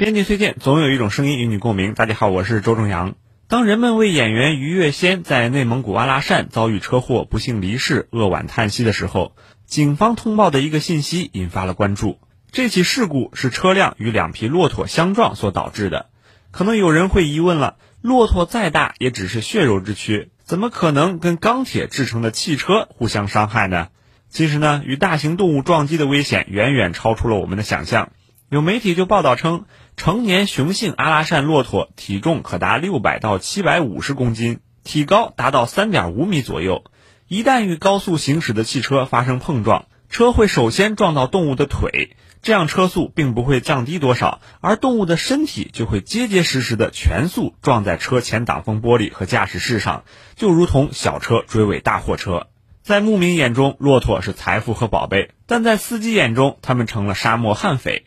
编辑推荐，总有一种声音与你共鸣。大家好，我是周正阳。当人们为演员于月仙在内蒙古阿拉善遭遇车祸不幸离世扼腕叹息的时候，警方通报的一个信息引发了关注。这起事故是车辆与两匹骆驼相撞所导致的。可能有人会疑问了：骆驼再大也只是血肉之躯，怎么可能跟钢铁制成的汽车互相伤害呢？其实呢，与大型动物撞击的危险远远超出了我们的想象。有媒体就报道称，成年雄性阿拉善骆驼体重可达六百到七百五十公斤，体高达到三点五米左右。一旦与高速行驶的汽车发生碰撞，车会首先撞到动物的腿，这样车速并不会降低多少，而动物的身体就会结结实实的全速撞在车前挡风玻璃和驾驶室上，就如同小车追尾大货车。在牧民眼中，骆驼是财富和宝贝，但在司机眼中，他们成了沙漠悍匪。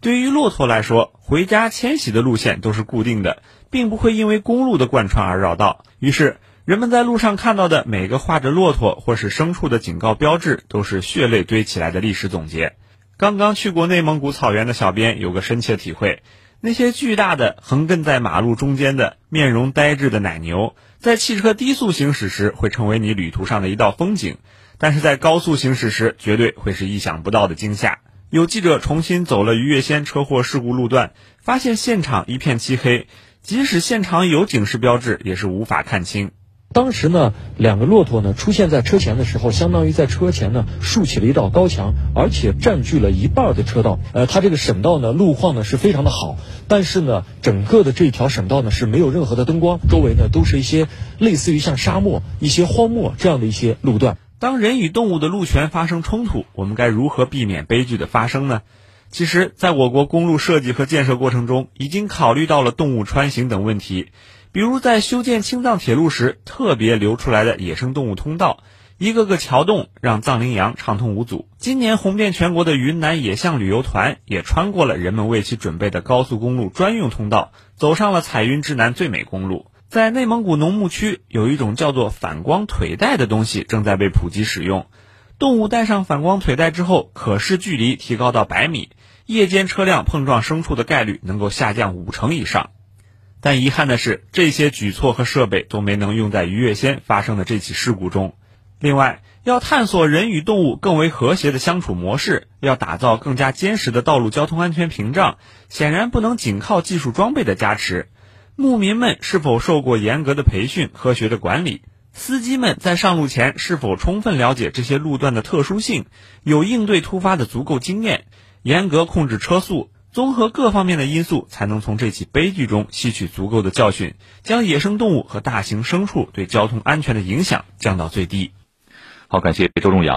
对于骆驼来说，回家迁徙的路线都是固定的，并不会因为公路的贯穿而绕道。于是，人们在路上看到的每个画着骆驼或是牲畜的警告标志，都是血泪堆起来的历史总结。刚刚去过内蒙古草原的小编有个深切体会：那些巨大的横亘在马路中间的、面容呆滞的奶牛，在汽车低速行驶时会成为你旅途上的一道风景，但是在高速行驶时，绝对会是意想不到的惊吓。有记者重新走了于月仙车祸事故路段，发现现场一片漆黑，即使现场有警示标志，也是无法看清。当时呢，两个骆驼呢出现在车前的时候，相当于在车前呢竖起了一道高墙，而且占据了一半的车道。呃，它这个省道呢路况呢是非常的好，但是呢，整个的这条省道呢是没有任何的灯光，周围呢都是一些类似于像沙漠、一些荒漠这样的一些路段。当人与动物的路权发生冲突，我们该如何避免悲剧的发生呢？其实，在我国公路设计和建设过程中，已经考虑到了动物穿行等问题。比如，在修建青藏铁路时，特别留出来的野生动物通道，一个个桥洞让藏羚羊畅通无阻。今年红遍全国的云南野象旅游团，也穿过了人们为其准备的高速公路专用通道，走上了彩云之南最美公路。在内蒙古农牧区，有一种叫做反光腿带的东西正在被普及使用。动物戴上反光腿带之后，可视距离提高到百米，夜间车辆碰撞牲畜的概率能够下降五成以上。但遗憾的是，这些举措和设备都没能用在于月仙发生的这起事故中。另外，要探索人与动物更为和谐的相处模式，要打造更加坚实的道路交通安全屏障，显然不能仅靠技术装备的加持。牧民们是否受过严格的培训、科学的管理？司机们在上路前是否充分了解这些路段的特殊性，有应对突发的足够经验？严格控制车速，综合各方面的因素，才能从这起悲剧中吸取足够的教训，将野生动物和大型牲畜对交通安全的影响降到最低。好，感谢周仲阳。